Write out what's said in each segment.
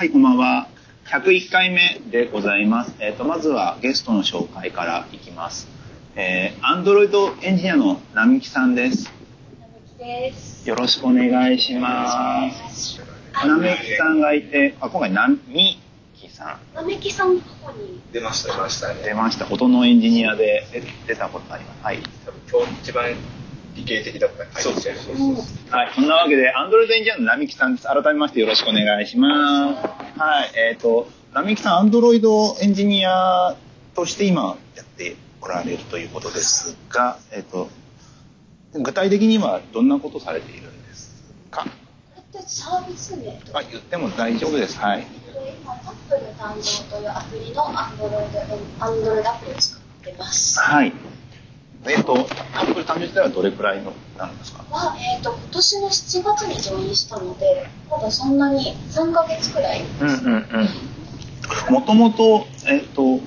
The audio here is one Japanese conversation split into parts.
はい、こんばんは。101回目でございます。えっ、と、まずはゲストの紹介からいきます。えー、アンドロイドエンジニアの並木さんです。です。よろしくお願いします。並木さんがいて、あ今回並木さんなめきさんの過去に。出ました出ましたね出ました。音のエンジニアで出出たことあります。はい。多分今日一番理系的だった回そうそうそうそうはい、そんなわけで、アンドロイドエンジニアの並木さんです。改めましてよろしくお願いします。はい、えっ、と、並木さん、アンドロイドエンジニアとして今やっておられるということですが、えっ、と、具体的にはどんなことされているんですか？サービス名とあ、言っても大丈夫です。はい。で今、タップル誕生というアプリのアンドロイド、アンドロイドアプリを作ってます。はい。えっ、と、アップル誕生自体はどれくらいのなんですか？は、えっ、と、今年の7月にジョインしたので、まだそんなに3ヶ月くらい。うんうんうん。もともと、えっ、と、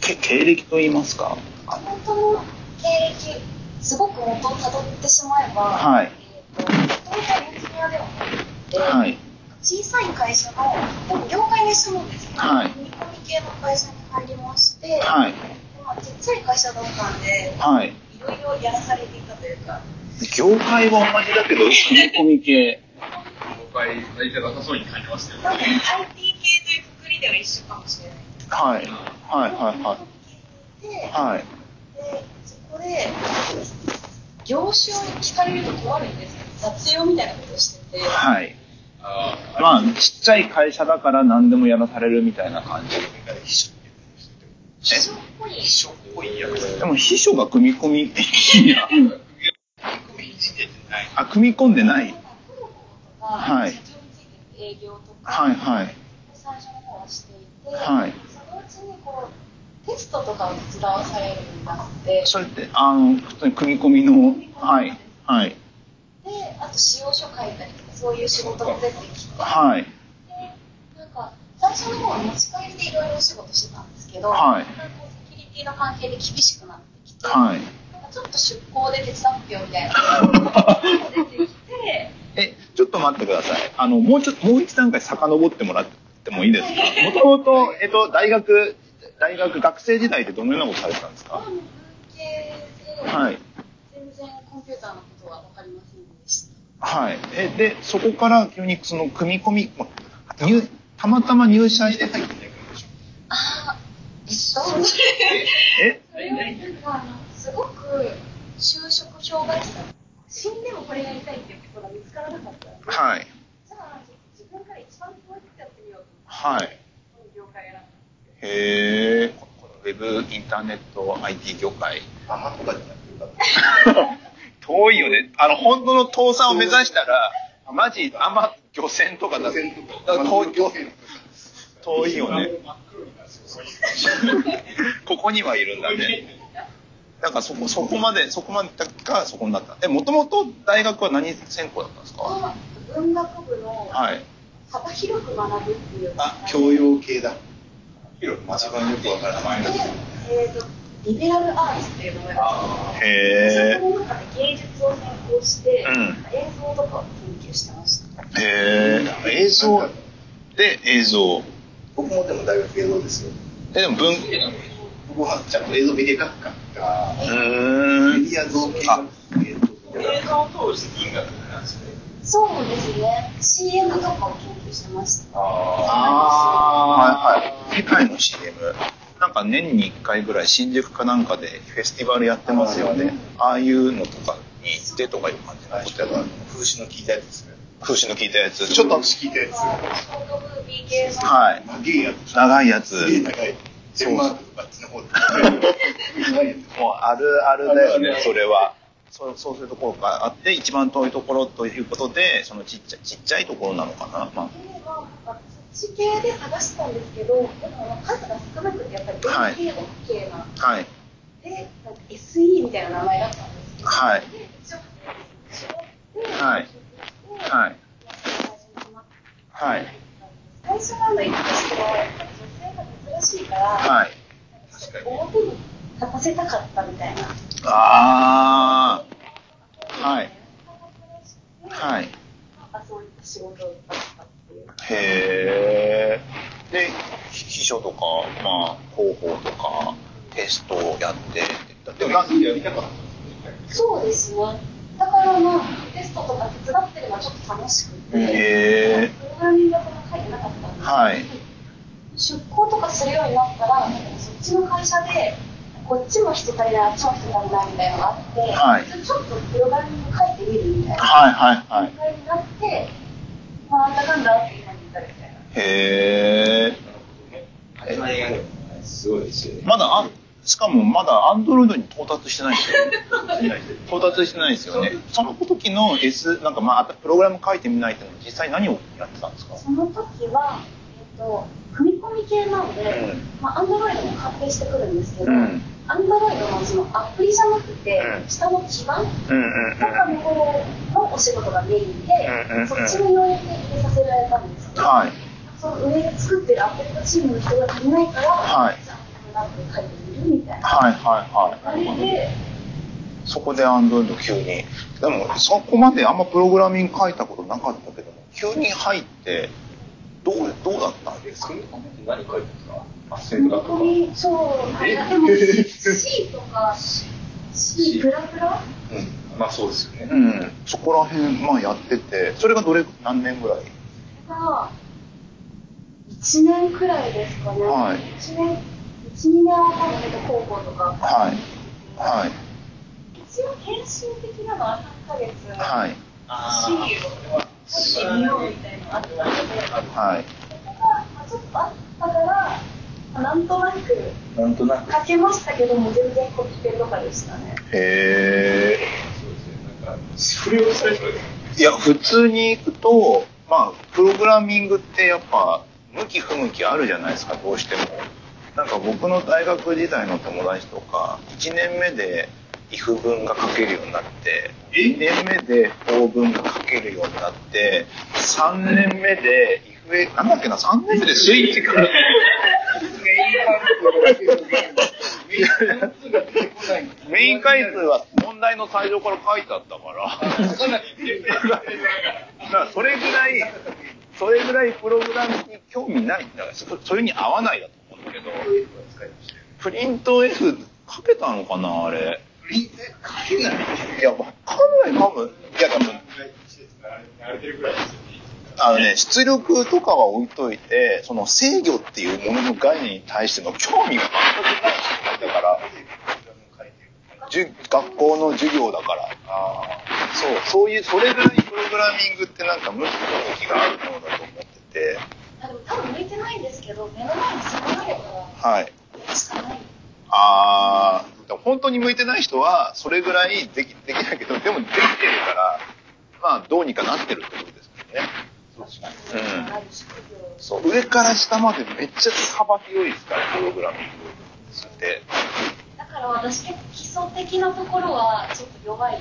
け経歴といいますか？本当の経歴、すごく元をたどってしまえば、はいえっ、と、もともとエンジニアではなくて、はい。小さい会社の、でも業界に住むんですけど、はい組み込み系の会社に入りまして、はい。でまあ、ちっちゃい会社だったんで、はい。いろいろやらされていたというか、業界は同じだけど、組み込み系。業界大体なさそうに感じましたよ多分 IT 系というくくりでは一緒かもしれない。はい。はいはいはで、い。はい。でそこで、業種を聞かれると困るんですけど、雑用みたいなことをしてて、はい。あまあ、ちっちゃい会社だから何でもやらされるみたいな感じ。秘書っぽい。秘書っぽいやつでも、秘書が組み込みエンジニア。組み込みエンジニアじゃないあ、組み込んでない。はい営業とか、はいはい。最初の方はしていて、はいそのうちにこうテストとかを手伝わされるようになって、それって、あの、普通に組み込みの、はい。はい。で、あと使用書書いたりとか、そういう仕事も出てきて、はい。で、なんか、最初の方は持ち帰りでいろいろお仕事してたんですけど、はいセキュリティの関係で厳しくなってきて、はい。ちょっと出向で手伝ってよみたいな出てきて、え、ちょっと待ってください。あの、もうちょっと、もう一段階遡ってもらってもいいですか？もともと、えっと、大学、大学、学生時代ってどのようなことされてたんですか？まあ文系で、はい。全然コンピューターのことは分かりませんでした。はい。え、で、そこから急にその組み込み、たまたま入社して入ってああ、え？それはなんかあのすごく就職氷河期だ死んでもこれやりたいっていうことが見つからなかったので、はい。じゃあ自分から一番遠いってやってみようとはい。思って、この業界選んだんですよ。へえ。このウェブインターネット IT 業界。アマとかじゃなくてよかった遠いよね。あの、本当の倒産を目指したら、マジ、あんま漁船とかだ。船とかだ遠い遠いよね。ここにはいるんだね。なんかそこ、そこまで、そこまでがそこになった。え、もともと大学は何専攻だったんですか？あ文学部のはい。幅広く学ぶっていうあ教養系だ広く一番よくわかる名前でだ、えー、とリベラルアーツっていうのをやってあへそこの中で芸術を専攻して、うん映像とかを研究してました。え。へえ。映像で映像。僕もでも大学映像ですよえ、でも文、う僕はちゃんと映像メディア学科がーん。メディア造形あ学映像を通して銀学なんですねそうですね。CM とかを研究してました。ああ、はいはい。世界の CM。なんか年に1回ぐらい新宿かなんかでフェスティバルやってますよね。ああいうのとかに行ってとかいう感じのこと風刺の効いたやつですね風刺の効いたやつ。ちょっと、聞いたやつ。はい。長いやつ長いやつ。すげえ長いデンマークとかあ もうあるあるだよね、それは。そうそうするところがあって、一番遠いところということで、そのちっちゃちっちゃいところなのかな。まあなんかそっち系で探したんですけど、でも数が少なくてやっぱり OK な、あ、はい。で、SE みたいな名前だったんですけど、はいで一応ではいはいはい。最初のあの意図としては、やっぱり女性が珍しいから、はい。表に立たせたかったみたいな。ああ。はい。はい。なんかそういった仕事だったっていう。へえ。書とか、まあ、広報とか、テストをやって、でもなんやりたかった。そうですね。だからまあ、テストとか手伝ってるのはちょっと楽しくて、へプログラミングは書いてなかったんですけど、はい出向とかするようになったら、そっちの会社で、こっちも人足りない、あっちも人足りないみたいなのがあって、はいちょっとプログラミング書いてみるみたいなはいはいはい。になって、まあ、なんだかんだって今に至るみたいな。へー。始まりがね、すごいですよね。まだあ、しかもまだアンドロイドに到達してないですよ。ね。到達してないですよね。その時の S、なんかまあ、プログラム書いてみないっていうのは実際何をやってたんですか？その時は、えっと、組み込み系なので、うん。まあ、アンドロイドも関係してくるんですけど、うん。アンドロイドのそのアプリじゃなくて、うん。下の基盤うんうんとかの方のお仕事がメインで、うんうんうん。そっちの要因で入れさせられたんですけど、はい。その上で作ってるアプリのチームの人が足りないから、はい。じゃあ、これだって書いてみたいな。はいはいはい。あれで、そこでアンドロイド急に。でも、そこまであんまプログラミング書いたことなかったけども、急に入って、どう、どうだったんですか？何書いてるんですかあ、組み線とかとか。込み、そう、えでも C とか、C プラプラ？うん。まあそうですよね。うん。そこら辺、まあやってて、それがどれ、何年ぐらい？が、1年くらいですかね。はい1年、1、2年は多分広報とか。はい。はい。一応、研修的なのは3ヶ月、はい。C を書いてみようみたいなのあったので、はい。そこが、まあ、ちょっとあったから、なんとなくなんとなく。書けましたけども、全然コピペとかでしたね。へそうですね。なんか、それを最初。いや、普通に行くと、まあ、プログラミングってやっぱ、向き不向きあるじゃないですか、どうしても。なんか僕の大学時代の友達とか、1年目で if 文が書けるようになって、2年目で for 文が書けるようになって、3年目で if、なんだっけな、3年目でスイッチが、メイン回数は問題の最初から書いてあったから。それぐらい、それぐらいプログラムに興味ないんだから、そそれに合わないだとけど、プリント F 書けたのかな、あれ。書けない。いや、わかんない、多分。いや、多分。あのね、出力とかは置いといて、その制御っていうものの概念に対しての興味が全くない人だから、学校の授業だから。そう、そういう、それぐらいプログラミングってなんか向き不向きがあるものだと思ってて、あでも多分向いてないんですけど、目の前にそこがあれば、はい。しかない。あー、でも本当に向いてない人は、それぐらいできできないけど、でもできてるから、まあ、どうにかなってるってことですけどね。うんある職業そう、上から下までめっちゃ幅広いですから、プログラミングって。だから私結構基礎的なところはちょっと弱い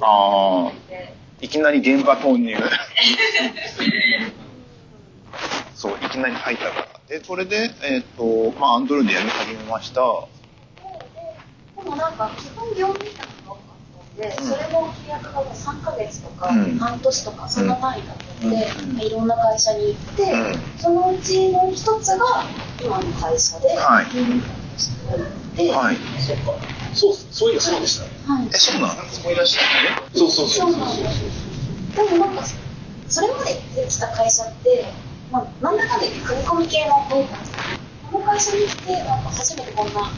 あので、ー、いきなり現場投入。そう、いきなり入ったから。で、それで、えっ、と、まあ、アンドロイドやり始めました。ででもなんか基本業務委託が多かったんで、うんそれも契約がもう3ヶ月とかうん半年とかそんな単位だったので、うんまあいろんな会社に行って、うんそのうちの一つが今の会社で、はいして入って、はい。そっか。そう、そういやそうでしたね。はいえ、そうなん思い出したね。そうそうそうなんですでもなんかそれまでできた会社って、まあ、なんだかんだ言って組み込み系の多かったこの会社に来てなんか初めてこんな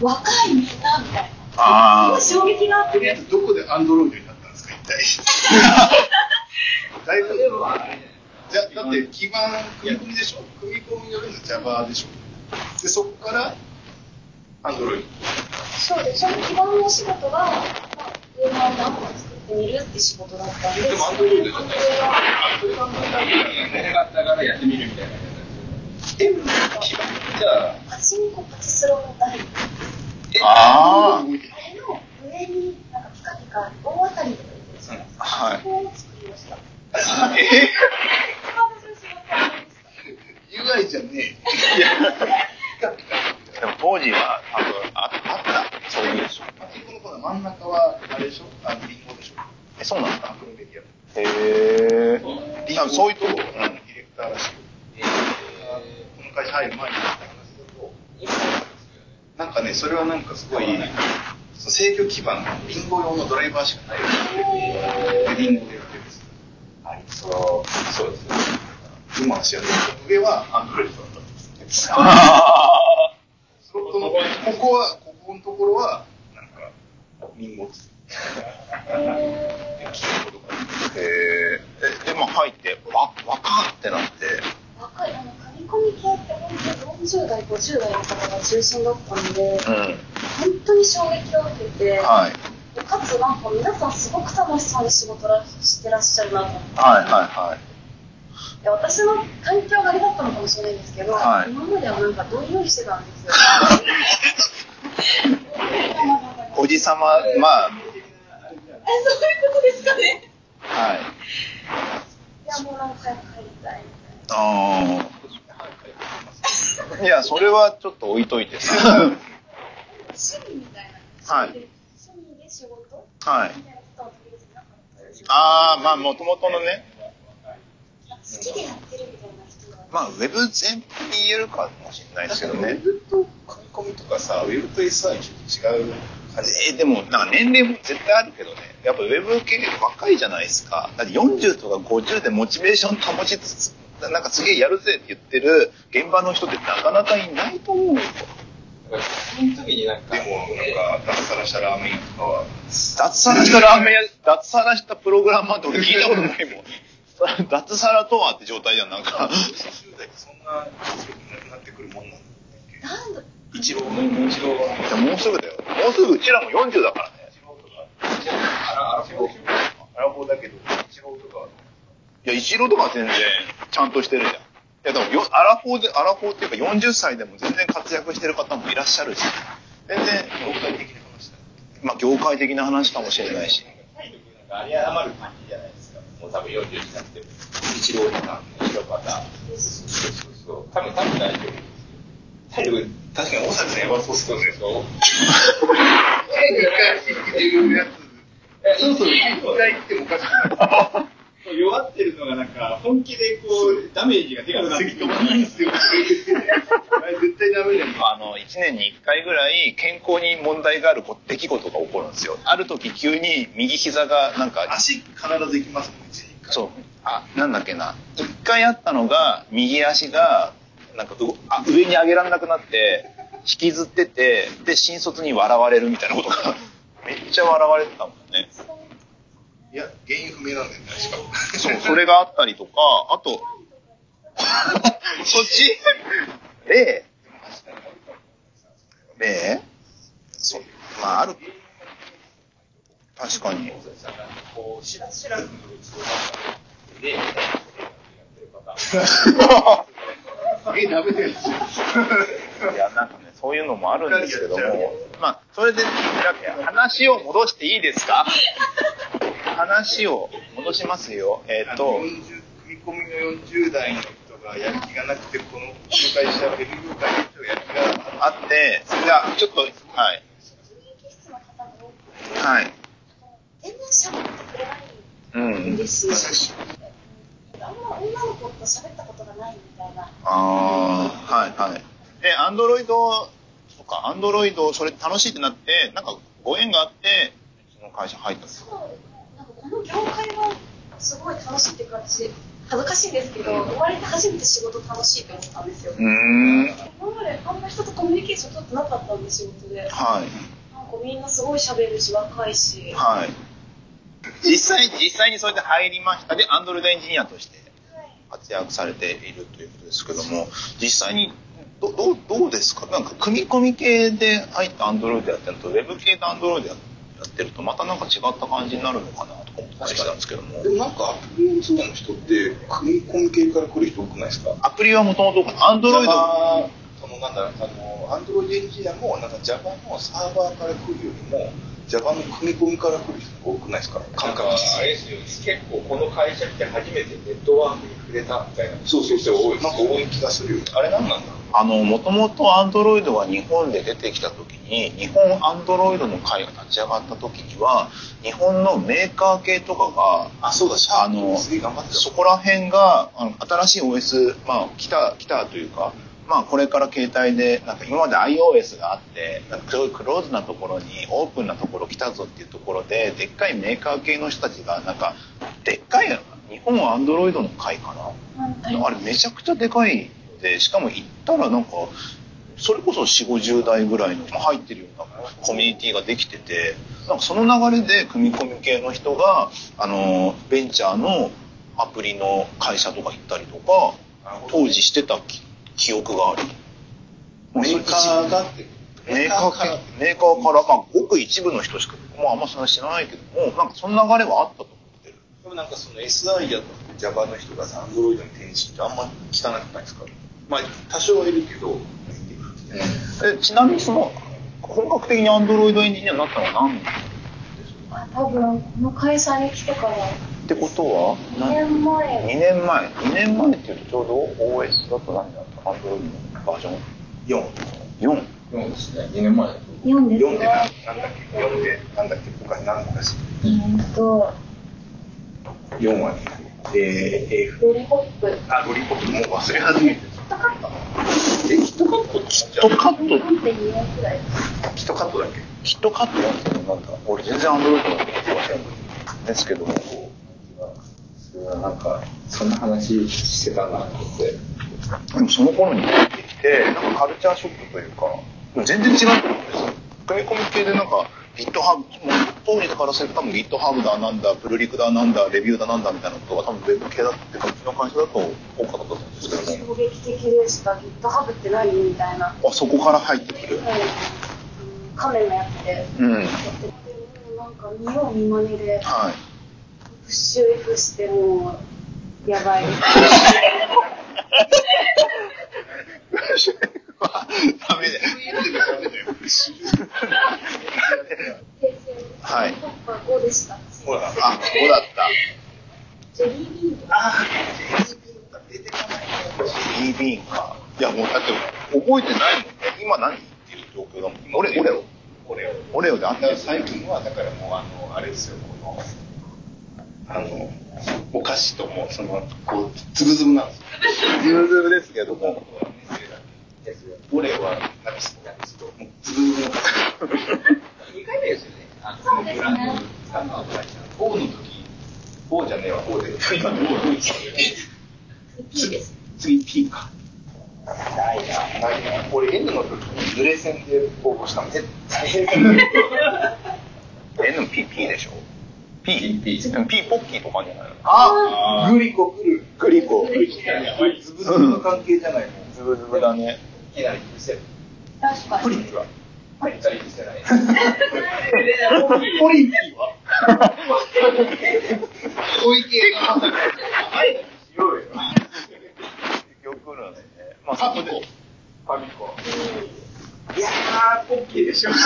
若いみんなみたいな。すごい衝撃があってとりあえずどこでアンドロイドになったんですか、一体？だいぶ、じゃだって基盤、組み込みでしょ組み込みよりの Java でしょ。で、そこから、アンドロイド。そうでその基盤のお仕事が、まあ、ウェブアンダーを作ってみるって仕事だったんででもアンドロイドそれでアンドロイドはだからやってみるみたいな。え、基盤じゃあ、パチンコパチスロの台あーあれの上になんかピカピカ大当たりとか言ってるじゃないですか、はいそこを作りましたえ私の仕事はあれでした UI じゃね。でも当時は多分ああった。そういう。パチンコの真ん中は、あれでしょ？あの、え、そうなんだ。アクロメディア。へえ。リンゴそういうとこ。ディうん。レクターらしい。この会社入る前に、かね、それはなんかすごい、その制御基盤のリンゴ用のドライバーしかないでリンゴでやってるんですよ。ありそう。そうですね。今の知らない上はアンドロイドだったんです。そこのここは、ここのところは、なんか、リンゴです。えー、で、でも入って、わ、わかってなって、若い、あの、紙コミ系って本当に40代、50代の方が中心だったので、うん。本当に衝撃を受けて、はい。かつなんか皆さんすごく楽しそうに仕事らしてらっしゃるなと思って、はいはいはい。いや私の環境があれだったのかもしれないんですけど、はい今まではなんかどんよりしてたんですよ。おじさま、まあ、いうことですかね。はい。いや、もうなんか帰りたいみたいな。ああ。いや、それはちょっと置いといてさ。趣味みたいな。はい趣味で仕事？はい。ああ、まあ、もともとのね、好きでやってるみたいな人は。まあ、ウェブ全般に言えるかもしれないですけどウェね。ブと書き込みとかさ、ウェブと SI ちょっと違う。えーでも、なんか年齢も絶対あるけどね、やっぱウェブ系若いじゃないですか。だって40とか50でモチベーション保ちつつ、なんかすげえやるぜって言ってる現場の人ってなかなかいないと思うよ。その時になんか、でも、なんか、脱サラしたラーメン屋とかは、脱サラしたラーメン屋、脱サラしたプログラマーって俺聞いたことないもん。脱サラとはって状態じゃん、なんか。20代ってそんな強くなくなってくるもんなんだっけ？なんだ一郎の一郎は、いやもうすぐだよ。もうすぐうちらも40だからね。アラアラフォー、アラフォーだけど、一郎とか、いや、一郎とかは全然ちゃんとしてるじゃん。いや、でもよ、アラフォーで、アラフォーっていうか40歳でも全然活躍してる方もいらっしゃるし、全然、業界的な話だ。まあ、業界的な話かもしれないし。体力なんかあり余る感じじゃないですか。もう多分40になっても。一郎パターン、一郎パターン。そうそうそう。多分、多分大丈夫ですよ。体力、確かに、大崎さんやばそうっすよね。そう。一回言ってるやつ、そろそろ一回言ってもおかしくない。弱ってるのがなんか、本気でこう、ダメージがでかくなって次ともいいんすよ。あ絶対ダメだよ。あの、1年に1回ぐらい健康に問題があるこ出来事が起こるんですよ。ある時急に右膝がなんか、足必ず行きますもん、一に一回。そう、あ、なんだっけな。一回あったのが、右足が、なんかうあ上に上げられなくなって、引きずってて、で、新卒に笑われるみたいなことが、めっちゃ笑われてたもんね。いや、原因不明なんだよね、確か。そう、それがあったりとか、あと、そっち？例例そう、まあある。確かに。知らず知らずのうちので。え、ダメだよ。いや、なんかね、そういうのもあるんですけども、まあ、それで、話を戻していいですか？話を戻しますよ。えっ、と、40組み込みの40代の人がやる気がなくて、この会社、ウェブ業界の人がやる気があって、じゃあ、ちょっと、はい、はい。うん女の子と喋ったことがないみたいな。ああ、はいはい。で、アンドロイドとか、アンドロイド、それ楽しいってなって、なんかご縁があって、うちの会社入ったんですよ。そう、なんかこの業界はすごい楽しいっていうか、私、恥ずかしいんですけど、生まれて初めて仕事楽しいって思ったんですよ。うーん。今まであんま人とコミュニケーション取ってなかったんで、仕事で。なんかはい。みんなすごい喋るし、若いし。はい。実際、実際にそれで入りました。で、アンドロイドエンジニアとして活躍されているということですけども、実際にどどうどうですか？なんか組み込み系で入ったアンドロイドやってるのと、ウェブ系でアンドロイドやってると、またなんか違った感じになるのかなとか思ったりしたんですけども。で。もなんかアプリエンジニアの人って、組み込み系から来る人多くないですか？アプリはもともとアンドロイド、そのなんだ、あの、アンドロイド。エンジニアも、なんか Java のサーバーから来るよりも、Java の組み込みから来る人が多くないですか？感覚あ値れですよ、結構この会社来て初めてネットワークに触れたみたいな。そうそうそう、多いですなんか多い気がするよね。あれ何なんだ？あの、もともとアンドロイドが日本で出てきた時に、日本アンドロイドの会が立ち上がった時には、日本のメーカー系とかが、あ、そうだ、シャあの。そこら辺が、あの新しい OS、まあ、来た、来たというか、まあこれから携帯で、なんか今まで iOS があって、なんかすごいクローズなところにオープンなところ来たぞっていうところで、でっかいメーカー系の人たちが、なんか、でっかい、日本は Android の会かな？あれめちゃくちゃでかいで、しかも行ったらなんか、それこそ4、50代ぐらいの入ってるようなコミュニティができてて、なんかその流れで組み込み系の人が、あの、ベンチャーのアプリの会社とか行ったりとか、当時してた記記憶がある。メーカーがってメーカー系メーカーから、まあ、ごく一部の人しか、まあ、あんまそんな知らないけども、なんかその流れはあったと思ってる。でもなんかその SI やと Java の人がさ Android に転身ってあんま聞かなくないですか？まあ多少はいるけど、えちなみにその、本格的に Android エンジニアになったのは何年あ多分この会社に来てからってことは2年前。2年前。2年前っていうとちょうど OS だと何だった？Android のバージョン？4。4そうですね、2年前。だと。4です4で。なねなんだっけ ?4 で。なんだっけ？他に何の話？えーっと ?4 はね、えー、F。ロリポップ。あ、ロリポップ。もう忘れ始めてキットカットえ、キットカットキットカット4.2円くらいキットカットだっけ？キットカットやってなんだ。俺全然 Android のことわかんない。ですけどもなんか、そんな話してたなと思って。でもその頃に入ってきてなんかカルチャーショックというか全然違うと思うんですよ。組み込み系でなんか GitHub もう当時からすると多分 GitHub だなんだプルリクだなんだレビューだなんだみたいなことが多分ウェブ系だってかうちの会社だと多かったと思うんですけども。衝撃的でした GitHub って何みたいなあそこから入ってくる。うん。カメのやつでうん。なんか見よう見まねで。はいプッシュ F してもうやばい。ダメではい5でしたほら、あ5だったジェリービーンとかあー、出てこないジリービーンかいやもうだって覚えてないもんね今何言っていう状況だもん俺俺を俺を。オレオであってるだから最近は、だからもう、あの、あれですよ、この、あの、お菓子とも、その、こう、つぶつぶなんですよ。ズーズーですけどもオレは、なんか好きなんですけど、もう、つぶつぶの菓子。2回目ですよね。あのそうですねブランド使ったのが。O の時、O じゃねえわ、O で。今の O で。P です次 P か。ないな、ないな。俺 N の時に濡れ線で応募したの。絶対 NPP でしょ P? P P ポッキーとかじゃないの？あグリコ来る。グリコズブズブの関係じゃないの。ズブズブだねいきなり見せる。確かにプリピははい、じゃあ見せない。ポリピは？小池が。よく来るんでねまあそこでファミコ。いやー、ポッキーでしょ。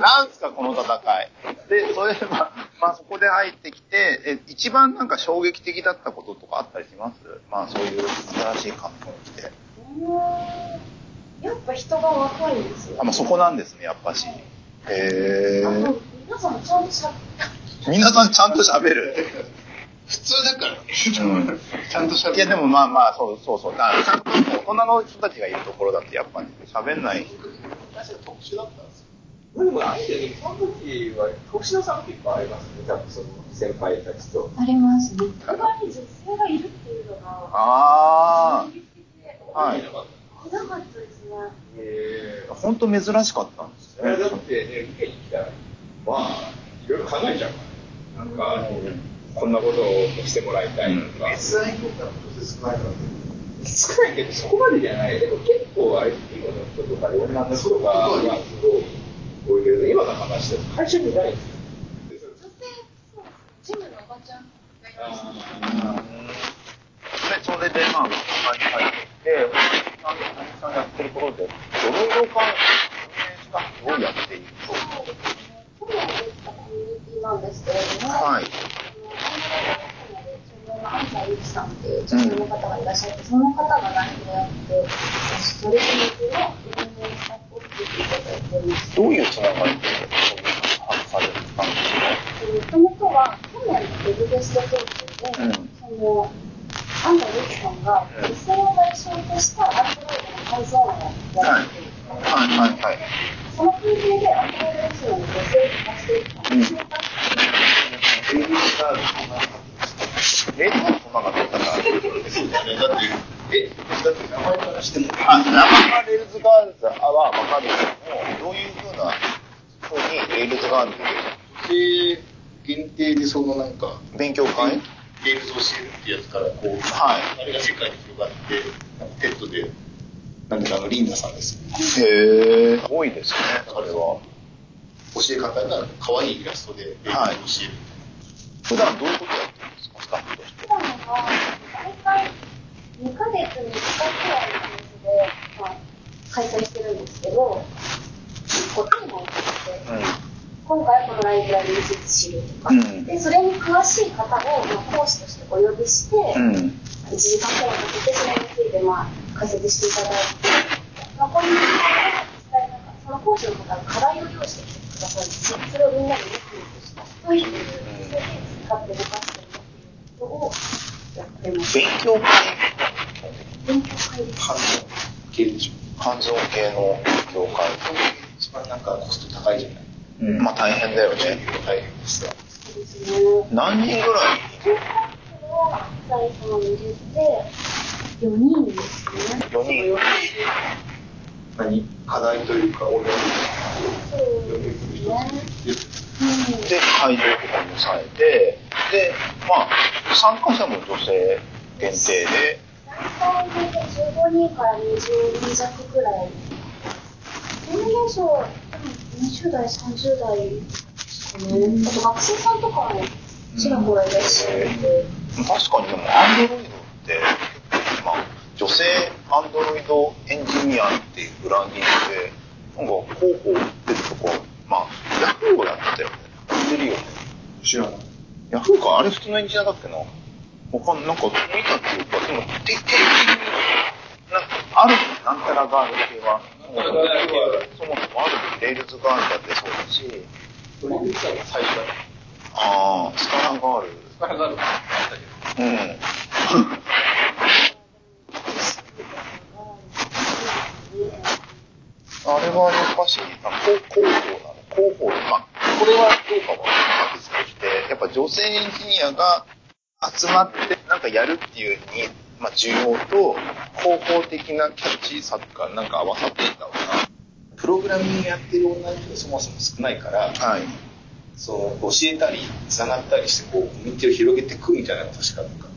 なんすかこの戦いでそれで まあ、まあ、そこで入ってきてえ一番なんか衝撃的だったこととかあったりします？まあそういう新しい環境に来てやっぱ人が若いんですよ。あ、まあ、そこなんですねやっぱし。へえ皆さんちゃんとしゃ皆さんちゃんと喋る。普通だから。ね。うん。ちゃんとしゃべいやでもまあまあそうそうそう。だからちゃんと大人の人たちがいるところだってやっぱり喋んない。確かに特殊だったんですよ。でも、あれだよね、その時は、特殊な差が結構ありますね。多分その先輩たちと。ありますね職場に女性がいるっていうのがああはいいなかったですねえ本当珍しかったんですー、ねだってね、受けに来たら、まあ、いろいろ考えちゃうから。なんか、こんなことをしてもらいたいとか。SI 業界も女性少ないからね。少ないけど、そこまでじゃない。でも結構、あれ、企業の人とか、女の人が、まあ、すごい多いけど、今の話だと会社にないんですよ。女性そうジムのおばちゃんがいましたそれでまあ会社に入ってきて何何さんやってるところでドロイド関係スタッフをやっているとそうですね去年できたコミュニティなんですけれども、はい安西由紀さんっていう女性の方がいらっしゃって、その方が代表やって、それに向けの運営スタッフを作っていただいております。どういうつながりでそういう把握されてたんですかもともとは去年のウェブベスト東京で、うんその安西由紀さんが女性を対象としたアンドロイドの改造案をやっている。はいはいはい。その関係でアンドロイドエンジニアの女性を活していく可能性がレディーガールレディーマが出たら、そうだね。だって、え、だって名前からしても、あ、名前がレールズガールズはわかるけども、どういうふうなふうに Rails Girls 女性限定でそのなんか、で勉強会 Rails 教えるってやつからこう、はいあれが世界に広がって、 TED で、なんでかあの、リンダさんです。へえ、多いですね、それは。教え方が可愛いイラストで Rails 教える。普段どういうことやってるんですか、スタッフとして。普段は大体2ヶ月に1回くらいのペースで、まあ、開催してるんですけど、1個テーマを決めて、今回はこのライブラリについて知るとか、うんでそれに詳しい方を、まあ、講師としてお呼びして、うん。1時間くらいかけてそれについて、まあ、解説していただいて、残りの時間は実際なんかその講師の方が課題を用意してきてくださるんですよそれをみんなでリスニングして解いているそれで使って動かしていることをやってます。勉強会、勉強会です。感動系でしの勉強会。一番なんかコスト高いじゃない？うん、まあ大変だよ準ね。大変ですが。そうですね。何人ぐらい？勉強会は最初の入れて4人ですね。4人何課題というか、俺はそうですね。うんで、会場とかもされて、で、まあ、参加者も女性限定で、大体で15人から20人弱くらい。20代、30代ですかね。あと学生さんとかもちらほらいらっしゃるので。確かにでも、アンドロイドって、まあ、女性アンドロイドエンジニアっていうブランディングで、なんか広報出るとこ、まあ、ヤフーをやってたよね。やってるよね。知らない。ヤフーか、あれ普通のエンジニアだっけな。わかんなんか見たっていうか、でも、定定期的に、なんか、あるなんたらガール系は、もうそもそもあるレールズガールだってそうだし、それで言ったら最初だ。ああ、スカラガール。スカラガールあったけど。うん。あれはやっぱし、広広報なの広報まあ、これはどうかは別として、やっぱ女性エンジニアが集まってなんかやるっていうに、まあ、需要と広報的なキャッチーさがなんか合わさっていったのかプログラミングやってる女の人がそもそも少ないから、な。はい。その教えたり、つながったりして、こう、コミュニティを広げていくみたいなのが確かなんか、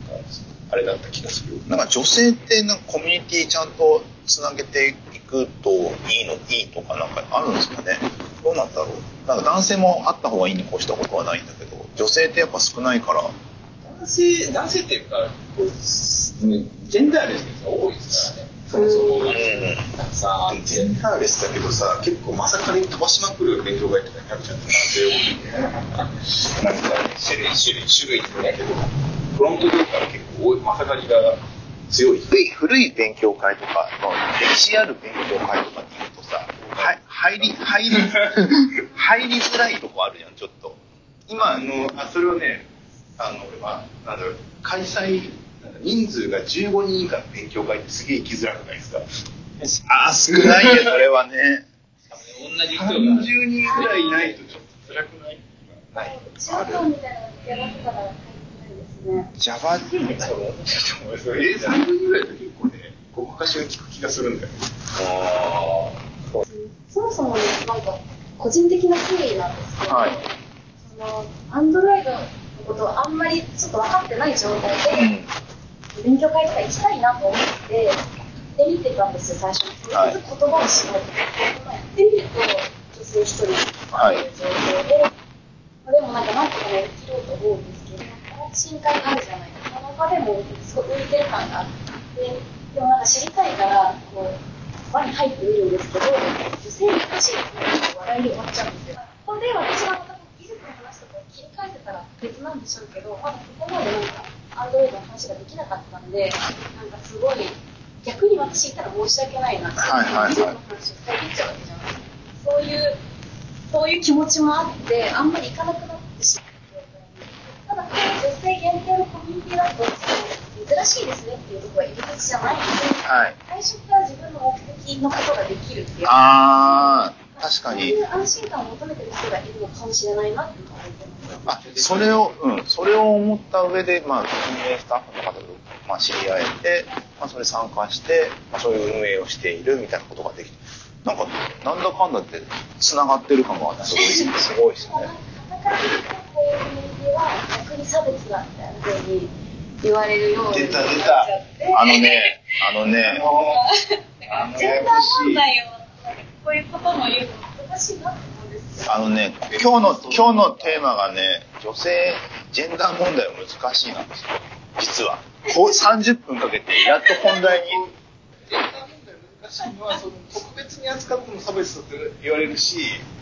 あれだった気がする。なんか女性ってなんかコミュニティちゃんとつなげていくといいの、いいとかなんかあるんですかねどうなんだろうなんか男性もあった方がいいに越したことはないんだけど、女性ってやっぱ少ないから、男性、男性っていうか、うジェンダーレスが多いですからね。そもそもが。たくさあ。ジェンダーレスだけどさ、結構まさかに飛ばしまくる勉強会とかになるじゃん、男性多いんで。なんか、種類、種類、種類ってだけど、フロント業界は結構多い、まさかりが強い。古い古い勉強会とか、まあ歴史ある勉強会とかっていうとさ、は入り、入り、入りづらいとこあるじゃん、ちょっと。今、あの、あ、それをね、あの、俺は、なんだろう、開催、人数が15人以下の勉強会ってすげえ行きづらくないですか？ああ、少ないよ、それはね。同じ人が。30人ぐらいいないとちょっと辛くない？ない。中華みたいなのやらせたら入ってないですね。Java そう、え、30人ぐらいだと結構ね、ごまかしが効く気がするんだよ。そもそもね、なんか、個人的な経緯なんですけど、はいその、アンドロイドのことをあんまりちょっと分かってない状態で、勉強会とか行きたいなと思って、やってみてたんですよ、最初に。とりあえず言葉を知ろうと。やってみると、女性一人というはい状況で、これもなんかなんとかね、生きようと思うんですけど、安心感があるじゃないですか。その場でもすごい運転感があって、でもなんか知りたいから、こう、輪に入ってみるんですけど、女性に話が話題に終わっちゃうんですよ。ここで私がとかを切り替えてたら別なんでしょうけど、まだここまでなんか、アンドロイドの話ができなかったんで、なんかすごい、逆に私いたら申し訳ないなって、はいはいの話を遮っちゃうわけじゃないですか。そういう、そういう気持ちもあって、あんまり行かなくなってしまっただ、女性限定のコミュニティだと、珍しいですねっていうところは入り口じゃないので、はい。最初から自分の目的のことができるっていう。あー、確かにそうい。う安心感を求めてる人がいるのかもしれないなっていう。あ、それを、うん、それを思った上で、まあ、運営スタッフの方と、まあ、知り合えて、まあ、それ参加して、まあ、そういう運営をしているみたいなことができて、なんか、なんだかんだって、繋がってる感が すごい、すごいですね。だから、こういう意味では、逆に差別だみたいな風に言われるように出た出たなっちゃってあのね、あのね、あのジェンダー問題を、こういうことも言うの難しいなって。あのね、今日の、今日のテーマがね、女性、ジェンダー問題は難しいなんですよ。実は。こう30分かけて、やっと本題に。ジェンダー問題難しいのはその特別に扱っても差別だって言われるし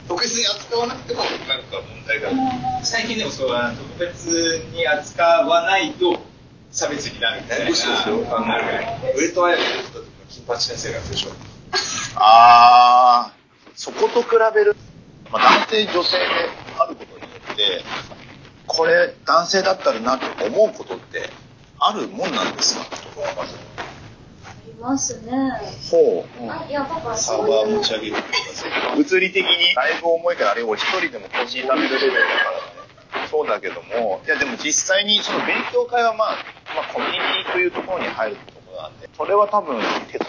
特別に扱わなくてもなんか問題がある最近でもそうあの特別に扱わないと差別になるみたいな。むしろですよあの上戸彩が言ってた時の金八先生がでしょあー、そこと比べる、まあ、男性、女性であることによって、これ、男性だったらなって思うことってあるもんなんですか？まず。ありますね。ほう。あいや、だからサーバー持ち上げるとかさ物理的にだいぶ重いからあれを一人でも更新させるレベルだからね。そうだけども、いやでも実際にその勉強会はまあ、まあコミュニティというところに入るところなんで、それは多分鉄道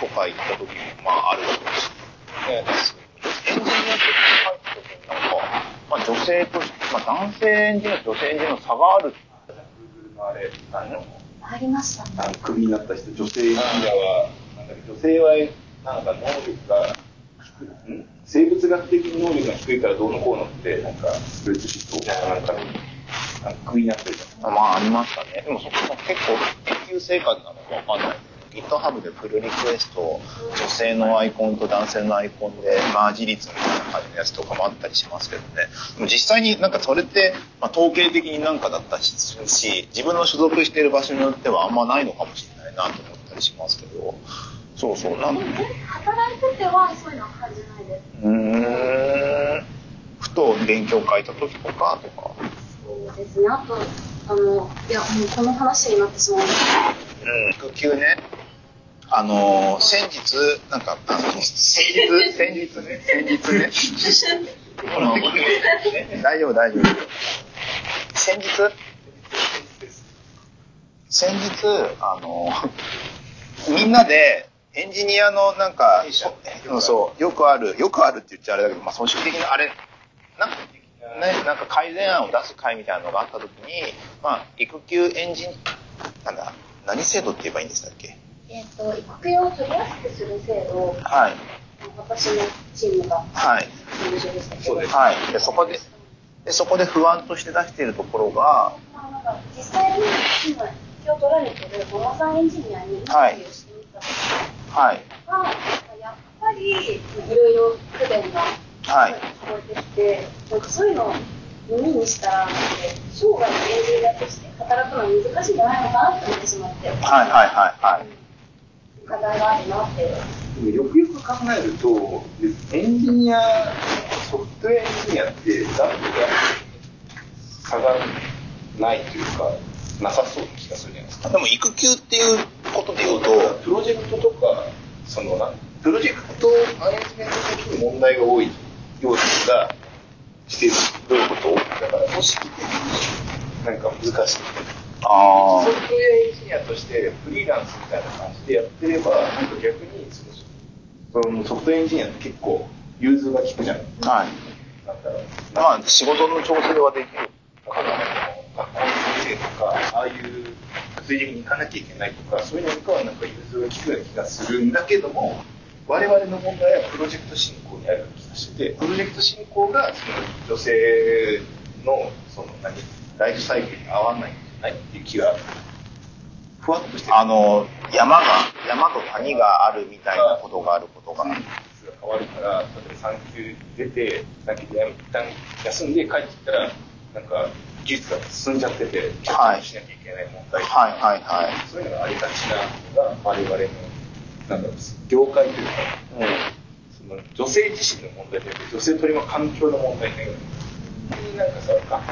とか行った時もまああるだろうし、ね、なんか、まあ女性として、まあ男性エンジニアと女性エンジニアの差がある。あれ、あの、ありましたね。クビになった人、女性エンジニアは、なんだっけ女性はなんか能力が低い、ん？生物学的に能力が低いからどうのこうのって、なんか、スプレッドシートをなんか、クビになってるじゃん。まあありましたね。でもそこも結構研究成果なのかわかんない。GitHub でプルリクエスト、女性のアイコンと男性のアイコンでマージ率みたいな感じのやつとかもあったりしますけどね。でも実際になんかそれって、まあ、統計的になんかだったし、自分の所属している場所によってはあんまないのかもしれないなと思ったりしますけど。そうそう、なん働いててはそういうのは感じないです。うーん。ふと勉強会た時とか、とか。そうですね。あと、あの、いや、もうこの話になってしまうんですうん、育休ね。あのー先日、なんか、あの、先日、先日ね、先日ね。この大丈夫、大丈夫。先日、先日、あのーみんなで、エンジニアのなんか、そそう、よくある、よくあるって言っちゃあれだけど、まあ、組織的なあれ、なんか、ね、なんか改善案を出す会みたいなのがあったときに、まあ、育休エンジン、なんだ、何制度って言えばいいんでしたっけえっ、と、育休を取りやすくする制度を、はい。私のチームがはい。でしたけど、そうですはい。で、そこで、で、そこで不安として出しているところが、まあ、なんか実際に今、育休を取られてるママさんエンジニアにインタビューをしてみたとはい。かが、やっぱりいろいろ不便がはい聞こえてきて、なんかそういうのを耳にしたら、生涯エンジニアとして働くのは難しいんじゃないのかなって思ってしまって、はいはいはいはい。課題があるなって。よくよく考えると、エンジニア、ソフトウェアエンジニアって男女が差がないというか、なさそうな気がするじゃないですか。でも育休っていうことで言うと、プロジェクトとか、そのな、プロジェクトマネジメント的に問題が多いような気がしている。どういうこと？だから組織的になんか難しい。あソフトウェアエンジニアとしてフリーランスみたいな感じでやってれば、なんか逆にそのそのソフトウェアエンジニアって結構融通が利くじゃん。あ、はい。なんだろう。まあ、仕事の調整はできる。だから、学校の先生とか、ああいう物理的に行かなきゃいけないとか、そういうのにかはなんか融通が利くような気がするんだけども、我々の問題はプロジェクト進行にあるような気がしてて、プロジェクト進行がその女性のその何ライフサイクルに合わないんじゃない。っていう気が、ふわっとしてる。あの、山が、山と谷があるみたいなことがあることが。変わるから、例えば産休出て、産休で一旦休んで帰ってきたら、なんか技術が進んじゃってて、キャッチしなきゃいけない問題、はい。はい。はい。そういうのがありがちなのが、我々の、なんだろう、業界というか、うん。その女性自身の問題で、女性取り巻く環境の問題で、本当になんかさ、学校の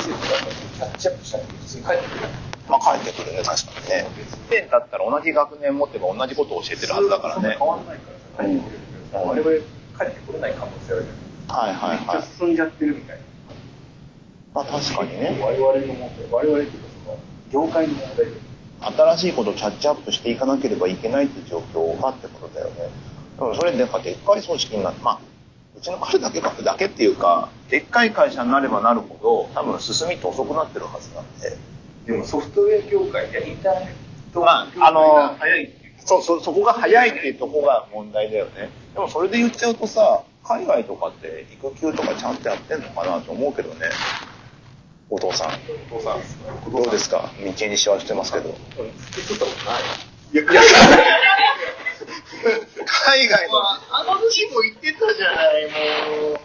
先生とかキャッチアップしなくて普通に帰ってくる。まあ帰ってくるね、確かにね。1年経ったら同じ学年持ってば同じことを教えてるはずだからね。変わんないからさ、帰ってくるけどさ我々帰ってこれない可能性あるじはいはゃん。めっちゃいはい。進んじゃってるみたいな。まあ確かにね。我々の問題、我々っていうかその、業界の問題で。新しいことをキャッチアップしていかなければいけないっていう状況がってことだよね。それなんかでっかい組織になまあ、うちの会社だけかだけっていうか、でっかい会社になればなるほど、多分進みって遅くなってるはずなんで。でもソフトウェア業界やインターネットまあ業界あのが早いっていうそう、そ、そこが早いっていうとこが問題だよね。でもそれで言っちゃうとさ、海外とかって育休とかちゃんとやってんのかなと思うけどね。お父さん。お父さん、どうですか？眉間にしわしてますけど。海外の。あの時も言ってたじゃない、もう。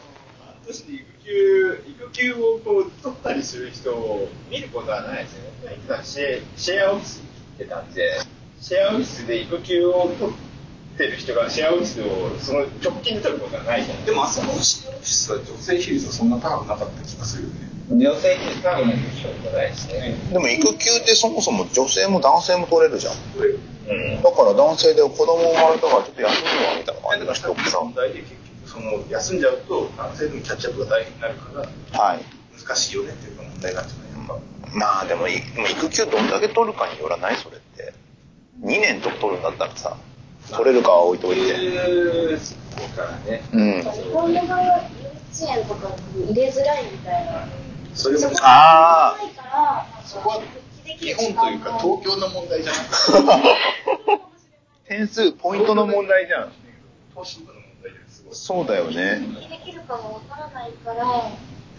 半年で育休、育休をこう取ったりする人を見ることはないですよね。言ってたシェシェアオフィス行ってたんで、シェアオフィスで育休を取ってる人がシェアオフィスをその直近で取ることはないじゃないでもあそこのシェアオフィスは女性比率はそんな高くなかった気がするよね。女性って多分人じゃないですね。でも育休ってそもそも女性も男性も取れるじゃん。うん。だから男性で子供生まれたからちょっと休むわみたいな感じの人ってさ。問題で結局その休んじゃうと男性でもキャッチアップが大変になるからはい。難しいよねっていうか問題なんじゃない。まあでも育休どんだけ取るかによらないそれって。2年とか取るんだったらさ、取れるかは置いといて。そうからね。うん。日本の場合は幼稚園とかに入れづらいみたいな。それもあーないから、そこは復帰でき日る本というか東京の問題じゃなくて点数、ポイントの問題じゃん。都市部の問題ですごい。そうだよね。復帰できるかもわからないから、ま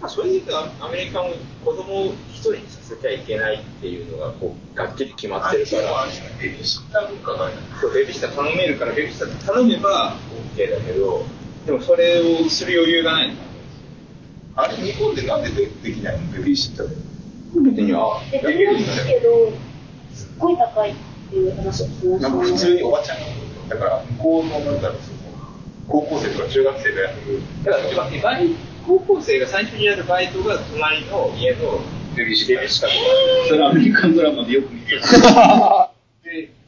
あ、それで言うとアメリカも子供を一人にさせちゃいけないっていうのがこうがっちり決まってるから、ベビーシッター文化がベビーシッター頼めるからベビーシッター頼めば OK だけど、でもそれをする余裕がない。あれ日本でなんででできないの？ベビーシッターで。別にあできますけど、すっごい高いっていう話を聞きましたなんかね。普通におばちゃんがだから向こうのなんだろう高校生とか中学生がやってるだからバイ高校生が最初にやるバイトが隣の家のベビーシッターシッターそれアメリカンドラマでよく見てる。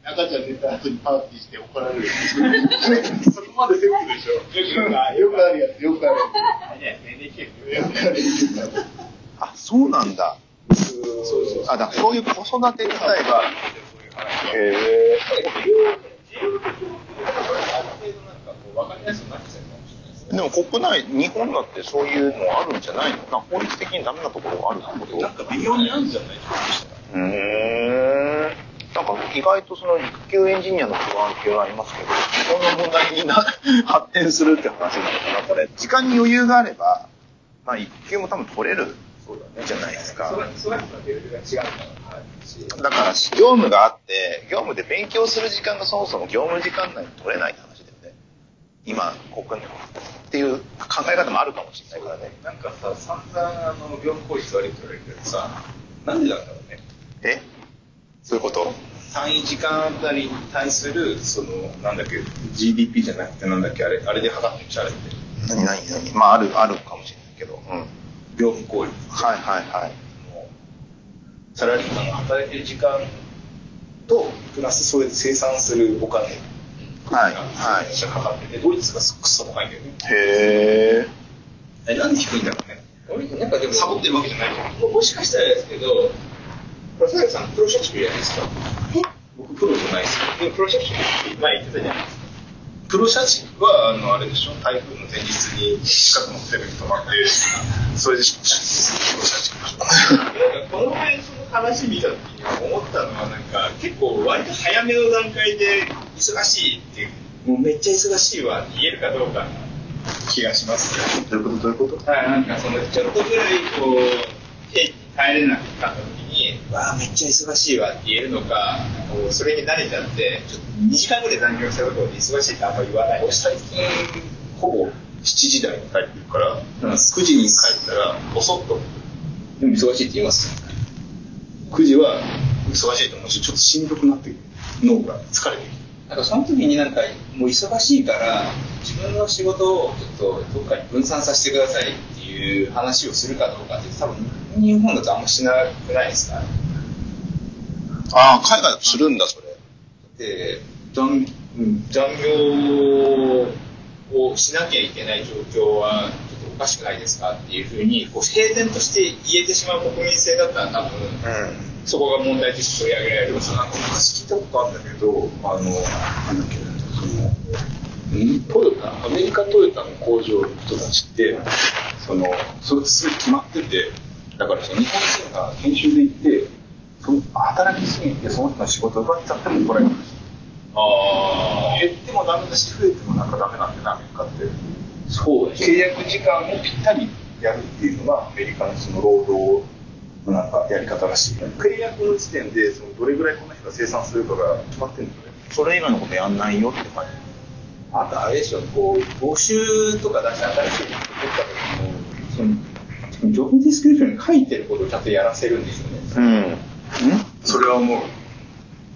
で、赤ちゃん寝た後にパーティーして怒られる。そこまでセックでしょ。よくあるよくあるやつ、よくあるやつ。あそうなんだ。そうそう。あ、だそういう子育て自体が。へえ。でも国内、日本だってそういうのあるんじゃないの？な法律的にダメなところがあるってこと？なんか微妙にあるんじゃない？うーん。なんか意外とその育休エンジニアの不安っていうのはありますけど、こんな問題にな発展するって話なのかな、これ。時間に余裕があれば、まあ育休も多分取れるじゃないですか。だから業務があって、業務で勉強する時間がそもそも業務時間内に取れないって話だよね。今、国内っていう考え方もあるかもしれないからね。なんかさ、散々あの業務効率悪いって言われるけどさ、なんでなんだろうね。え？そういうこと単位時間あたりに対する、その、なんだっけ、GDP じゃなくてなんだっけ、あれ、あれで測ってんじゃんあれって。何何何まあある、あるかもしれないけど。うん。業務効率。はいはいはい。サラリーマンが働いてる時間と、プラスそれで生産するお金はいが、はいかかってて、ドイツがくっそ高いんだよね。へえ。え、なんで低いんだろうね。俺なんかでもサボってるわけじゃないじゃん。ももしかしたらですけど、これ、さやさん、プロ社畜じゃないですか？僕プロじゃないですよ。でもプロ社畜って前言ってたじゃないですか。プロ社畜は、あの、あれでしょ、台風の前日に近くのホテルに泊まって、それで出社プロ社畜でしょ。なんかこの辺その話見た時に思ったのはなんか結構割と早めの段階で忙しいってもうめっちゃ忙しいわって言えるかどうかな気がしますね。どういうことどういうことはい、なんかそのちょっとぐらいこう定期に帰れなかった時にわあめっちゃ忙しいわって言えるのかなんかもうそれに慣れちゃってちょっと2時間ぐらい残業したところで忙しいってあんま言わない俺最近、ほぼ7時台に帰ってるから、9時に帰ったら、ボソッと、でも忙しいって言います9時は忙しいと思うし、ちょっとしんどくなって。脳が疲れてきて。なんかその時になんかもう忙しいから自分の仕事をちょっとどっかに分散させてくださいっていう話をするかどうかって多分日本だとあんましなくないですか？ああ、海外するんだ、それ。で残うん残業をしなきゃいけない状況はちょっとおかしくないですかっていうふうにこう平然として言えてしまう国民性だったら多分そこが問題として取り上げられるなんか昔聞いたことあるんだけど、あの、なんだっけ、その、んトヨタ、アメリカトヨタの工場の人たちって、その、それすぐ決まってて、だからその日本人が研修で行って、その働きすぎてその人の仕事奪っちゃっても怒られるらしい。あ減ってもダメだし、増えてもなんかダメなんで、アメリカって。そう契約時間をぴったりやるっていうのが、アメリカのその労働のなんかやり方らしい。契約の時点で、そのどれぐらいこの人が生産するかが決まってるんだよね。それ以外のことやんないよって感じ。あとあれでしょこう募集とか出して新しいの作った時もそのジョブディスクリプションに書いてることをちゃんとやらせるんですよねうん。それはも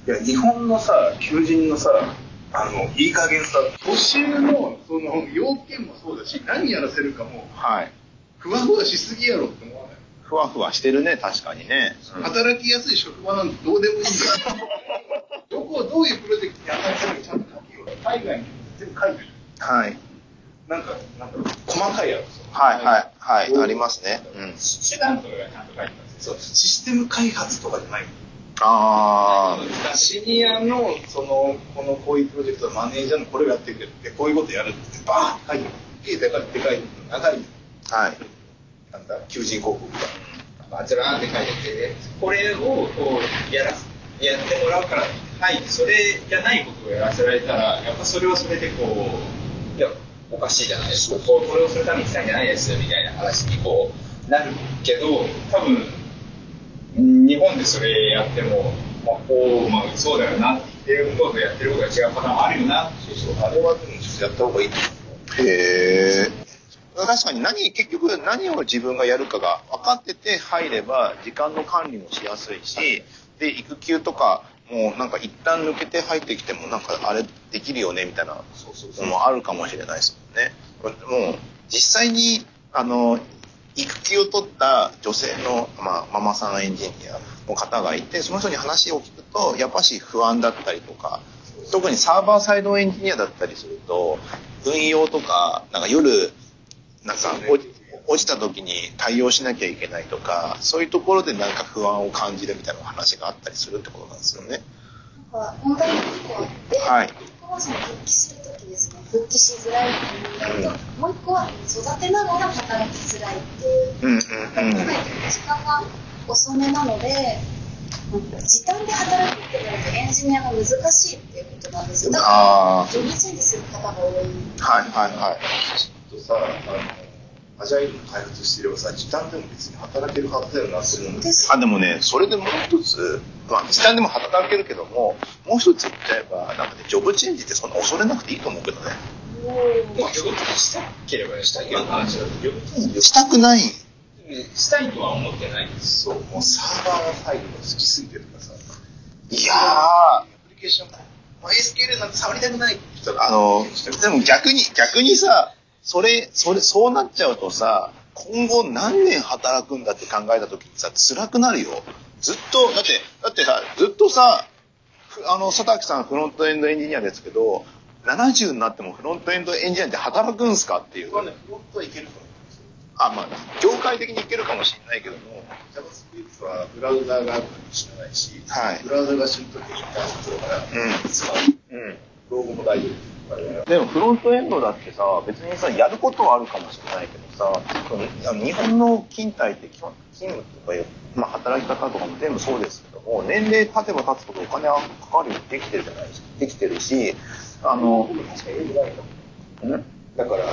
う、いや、日本のさ、求人のさ、あの、いい加減さ、募集のその要件もそうだし、何やらせるかも、はい。ふわふわしすぎやろって思わない？ふわふわしてるね、確かにね。うん働きやすい職場なんてどうでもいいんだよ。どこをどういうプロジェクトに働かせるかちゃんと書けよ。海外に全部書いてる。はい。なんか、なんか、細かいやつ。はい、はい、はい、ありますね。うん。手段とかがちゃんと書いてますそう、システム開発とかじゃないあシニアの、その、この、こういうプロジェクトのマネージャーのこれをやってくれって、こういうことやるって、バーって書いてる。でかい、でかい、長い、あ、はい。なんだ、求人広告が。バチラーって書いててこれをこうやらやってもらうからはいそれじゃないことをやらせられたらやっぱそれはそれでこういやおかしいじゃないですかここれをするために来たんじゃないですみたいな話にこうなるけど多分日本でそれやっても、まあ、こう、まあ、そうだよなって言ってることとやってることが違うパターンもあるよなそうそう、あれはでもちょっとやった方がいいと思う。へえ。確かに何、結局何を自分がやるかが分かってて入れば時間の管理もしやすいし、で、育休とかもうなんか一旦抜けて入ってきてもなんかあれできるよねみたいなのもあるかもしれないですもんね。これもう実際にあの、育休を取った女性の、まあ、ママさんエンジニアの方がいて、その人に話を聞くと、やっぱし不安だったりとか、特にサーバーサイドエンジニアだったりすると、運用とか、なんか夜、なんか落ちた時に対応しなきゃいけないとか、そういうところでなんか不安を感じるみたいな話があったりするってことなんですよね。問題が1個あって、はい1個はその復帰するときですね、復帰しづらいっていうのと、もう1個は育てながら働きづらいっていう。うんうんうん。時間が遅めなので、時短で働くってなるとエンジニアが難しいっていうことなんですよ。だあから、ジョブチェンジする方が多い。はいはいはい。とさ、あの、アジャイルの開発してればさ、時短でも別に働けるはずだよなって思うんだです。あ、でもね、それでもう一つ、まあ、時短でも働けるけども、もう一つ言っちゃえば、なんかね、ジョブチェンジってそんな恐れなくていいと思うけどね。まあ、ジョブチェンジしたければしたいけど。話だと、ジョブチェンジしたくない。したいとは思ってない。そう、もうサーバーサイドが好きすぎてとかさ、いやー、アプリケーション、まあ、SQL なんて触りたくないって言ったら、あの、でも逆に、逆にさ、それ、それ、そうなっちゃうとさ、今後何年働くんだって考えた時にさ、辛くなるよ。ずっと、だって、だってさ、ずっとさ、ふあの、佐竹さんフロントエンドエンジニアですけど、70になってもフロントエンドエンジニアって働くんすかっていう。僕はね、フロントはいけると思うんですよ。あ、まあ、業界的にいけるかもしれないけども、JavaScript はブラウザーがあるのに知らないし、はいブラウザーが死ぬときにインターネットだから、うん使う。うん。ロゴも大丈夫でもフロントエンドだってさ、別にさ、やることはあるかもしれないけどさ、日本の勤怠って基本、勤務とかいう、まあ働き方とかも全部そうですけども、年齢経てば経つほどお金はかかるようにできてるじゃないですか。できてるし、あの、確かに良くないかも。ん？だから、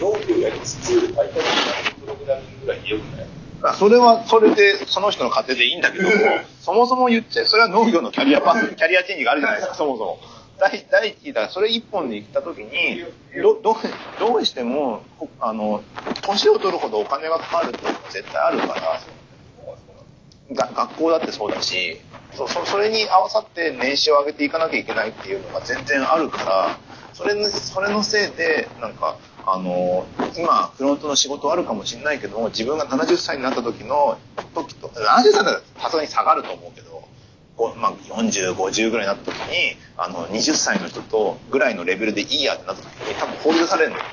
農業やりつつ、バイトプログラミングぐらいでよくない？あそれは、それで、その人の家庭でいいんだけども、そもそも言っちゃう、それは農業のキャリアパス、キャリアチェンジがあるじゃないですか、そもそも。第、第一、だそれ一本で行った時に、ど、どう、どうしても、あの、年を取るほどお金がかかるっていうのは絶対あるから、が学校だってそうだし、そそそれに合わさって年収を上げていかなきゃいけないっていうのが全然あるから、それのそれのせいで、なんか、あの、今、フロントの仕事あるかもしれないけども、自分が70歳になった時の、時と、70歳だったらさすがに下がると思うけど、まあ、40、50ぐらいになった時に、あの、20歳の人とぐらいのレベルでいいやってなった時に、多分放り出されるんだよね。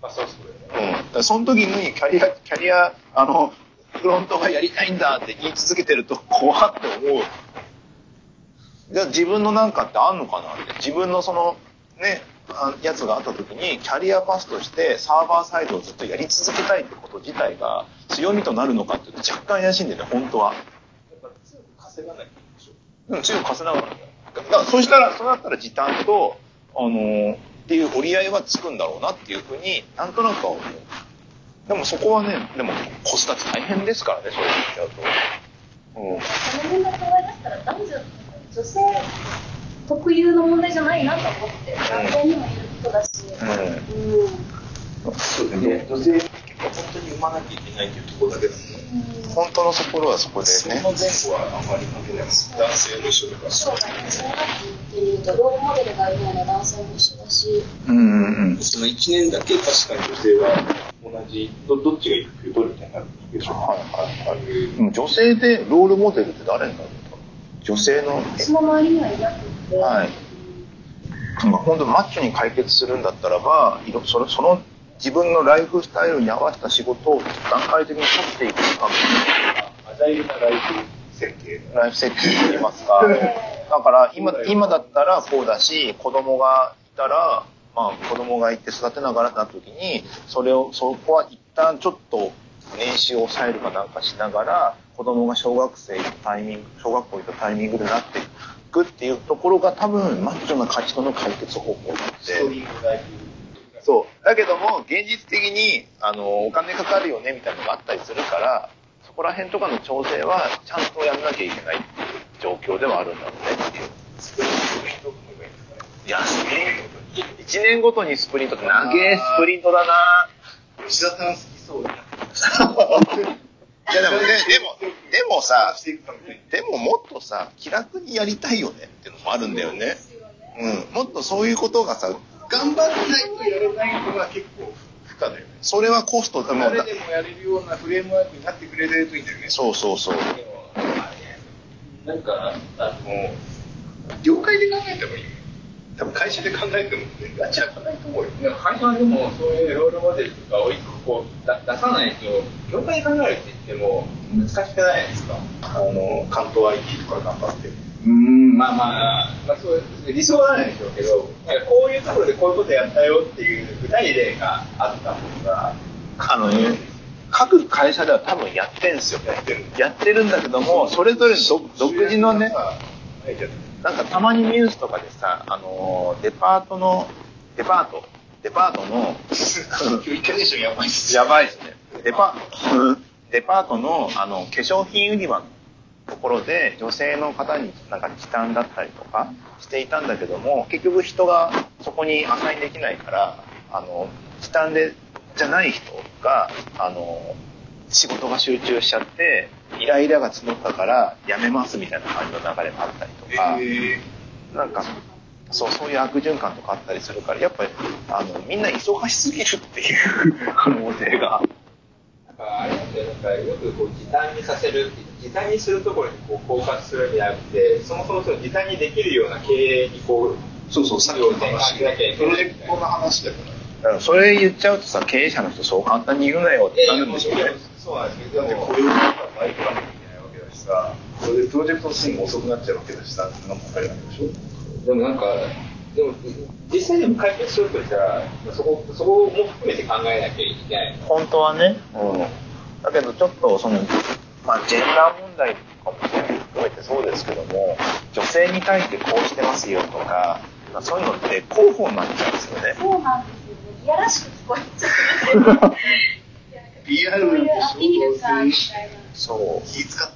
まあそうそうね。うん。その時にキャリア、キャリア、あの、フロントがやりたいんだって言い続けてると怖って思う。じゃあ自分のなんかってあんのかなって。自分のその、ね、あやつがあった時に、キャリアパスとしてサーバーサイドをずっとやり続けたいってこと自体が強みとなるのかっていうと若干怪しいんだよね、本当は。やっぱ強く稼がない。うん、強く稼がなかった。だそうしたら、そうなったら時短と、あのーっていう折り合いはつくんだろうなっていうふうに、なんとなくは思う。でもそこはね、でも子育て大変ですからね、そう言っちゃうと。うん。その辺が考え出したら男女、女性特有の問題じゃないなと思って、男性にもいることだし、うん。うん。そうですね。女性本当に産まなきゃいけないっていうところだけだも本当のところはそこでね。その前後はあまり関係ないです。男性も一緒だから。生涯のそうなっていうと、ロールモデルがいるような男性も一緒だし、うん。うん。うん。その1年だけ確かに女性は同じ、どどっちが育休取るみたいになるでしょう。はいはいはい。女性でロールモデルって誰になるん。だろう女性の、私の周りにはいなくて、はい。なん。か本当マッチョに解決するん。だったらば、いろそのその自分のライフスタイルに合わせた仕事を段階的に取っていくためアジャイルなライフ設計に、ライフ設計といいますか。だから今、今だったらこうだし、子供がいたら、まあ子供がいて育てながらってなった時に、それを、そこは一旦ちょっと年収を抑えるかなんかしながら、子供が小学生行くタイミング、小学校行ったタイミングでなっていくっていうところが多分マッチョな人の解決方法なんストで。リームライフ。そう。だけども、現実的に、あの、お金かかるよねみたいなのがあったりするから、そこら辺とかの調整はちゃんとやんなきゃいけないっていう状況ではあるんだろうねっていう。いや、スプリント。1年ごとにスプリントって長えスプリントだな吉田さん好きそうだな。いやでもね、でも、でもさ、でももっとさ、気楽にやりたいよねっていうのもあるんだよね。うん。もっとそういうことがさ、頑張らないとやれないのが結構負荷だよね。それはコストでも誰でもやれるようなフレームワークになってくれるといいんだよね。そうそうそう。なんか、あの、業界で考えてもいいよ。多分会社で考えてもね、ガチ開かないと思うよ。でも会社はでもそういうロールモデルとかを一個こうだ出さないと、業界で考えるって言っても難しくないですか？あの、関東 IT とか頑張って。うん、まあまあ、まあそう理想はないでしょうけど、こういうところでこういうことやったよっていう具体例があったものが、あのね、各会社では多分やってんすよ。やってるやってるんだけども、それぞれ独独自のね、なん。かたまにニュースとかでさ、あのー、デパートの、デパート、デパートの、やばいっすね。デパ、デパートの、あの、化粧品売り場のところで、女性の方になんか時短だったりとかしていたんだけども、結局人がそこにアサインできないから、あの、時短で、じゃない人が、あの、仕事が集中しちゃって、イライラが募ったから辞めますみたいな感じの流れがあったりとか、えなんか、そう、そういう悪循環とかあったりするから、やっぱり、あの、みんな忙しすぎるっていう 可能性が。あれなんだよ、なんかよくこう時短にさせるって、時短にするところにこうフォーカスするんじゃなくて、そもそもその時短にできるような経営にこう、そうそう、さっきの話、プロジェクトの話だから。それ言っちゃうとさ、経営者の人そう簡単に言うなよってなるんでしょうね。そうなんですけど、だって雇用とかバイトがなきゃいけないわけだしさ、それでプロジェクトの進みも遅くなっちゃうわけだしさ、そんなもんかりなんでしょでもなんか、でも実際でも解決しようとしたら、そこそこも含めて考えなきゃいけない。本当はね。うん。だけどちょっとその、まあ、ジェンダー問題とかも含めてそうですけども、女性に対してこうしてますよとか、まあ、そういうのって広報になっちゃうんですよね。そうなんですよね。いやらしく聞こえちゃう。リアルな。そう。気使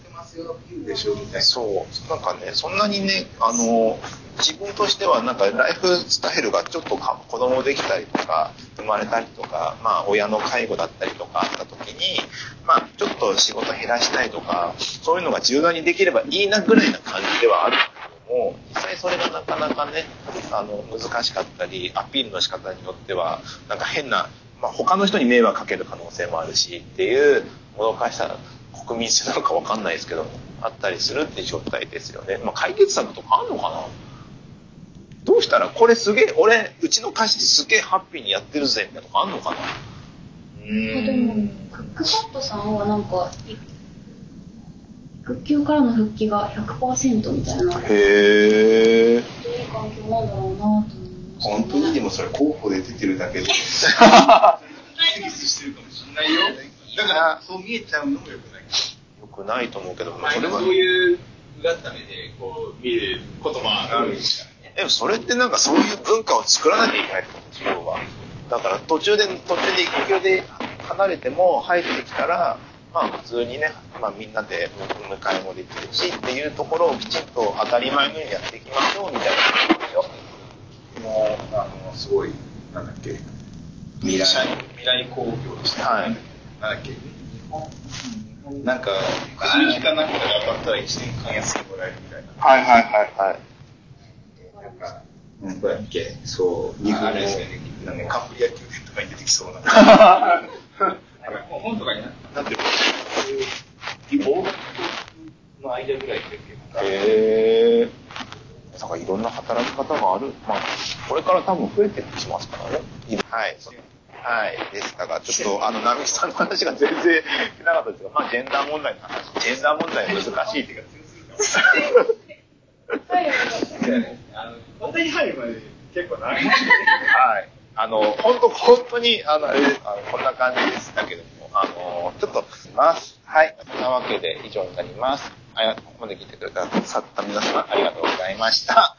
でしょみたいな。そう。なんかね、そんなにね、あの、自分としてはなんかライフスタイルがちょっとか子供できたりとか、生まれたりとか、まあ親の介護だったりとかあった時に、まあちょっと仕事減らしたいとか、そういうのが柔軟にできればいいなぐらいな感じではあるけども、実際それがなかなかね、あの、難しかったり、アピールの仕方によっては、なんか変な、まあ他の人に迷惑かける可能性もあるしっていう、もどかしさ、国民性なのかわかんないですけども、あったりするっていう状態ですよね。まあ、解決策とかあんのかな？どうしたら、これすげえ、俺、うちの会社ですげえハッピーにやってるぜ、みたいなとかあんのかな？でも、クックパッドさんはなんか、い育休からの復帰が100%みたいな、へえ。いい環境なんだろうなと思いました、本当にでもそれ候補で出てるだけで。テニスしてるかもしれないよ。だから、そう見えちゃうのも良くない。よくないと思うけど、それはそう。いううがった目でこう見ることもあるね。でもそれってなんかそういう文化を作らなきゃいけないってことは。だから途中で、途中で育休で離れても入ってきたら、まあ普通にね、まあみんなで迎えもできるしっていうところをきちんと当たり前のようにやっていきましょうみたいなことですよ。もう、あの、すごい、なんだっけ、未来、未来工業でした。はい。なんだっけ、なんか、数字かなんかで当たったら1年間もらえるみたいな。はいはいはいはい。なんか、なんだっけ、そう、日本ですよねなんかカンブリア宮殿とかに出てきそうな。なんか本とかにななんていうの、そういへえ。だからいろんな働き方がある。まあ、これから多分増えてきますからね。はい。はい。でしたが、ちょっと、あの、並木さんの話が全然なかったですが、まあ、ジェンダー問題の話。ジェンダー問題難しいっていうか、あの本当に入るまで結構長い。はい。あの、本当、本当に、あの、あれあのこんな感じでしたけども、あの、ちょっと、ます。はい。そんなわけで以上になります。あやここまで聞いてくれたさった皆様ありがとうございました。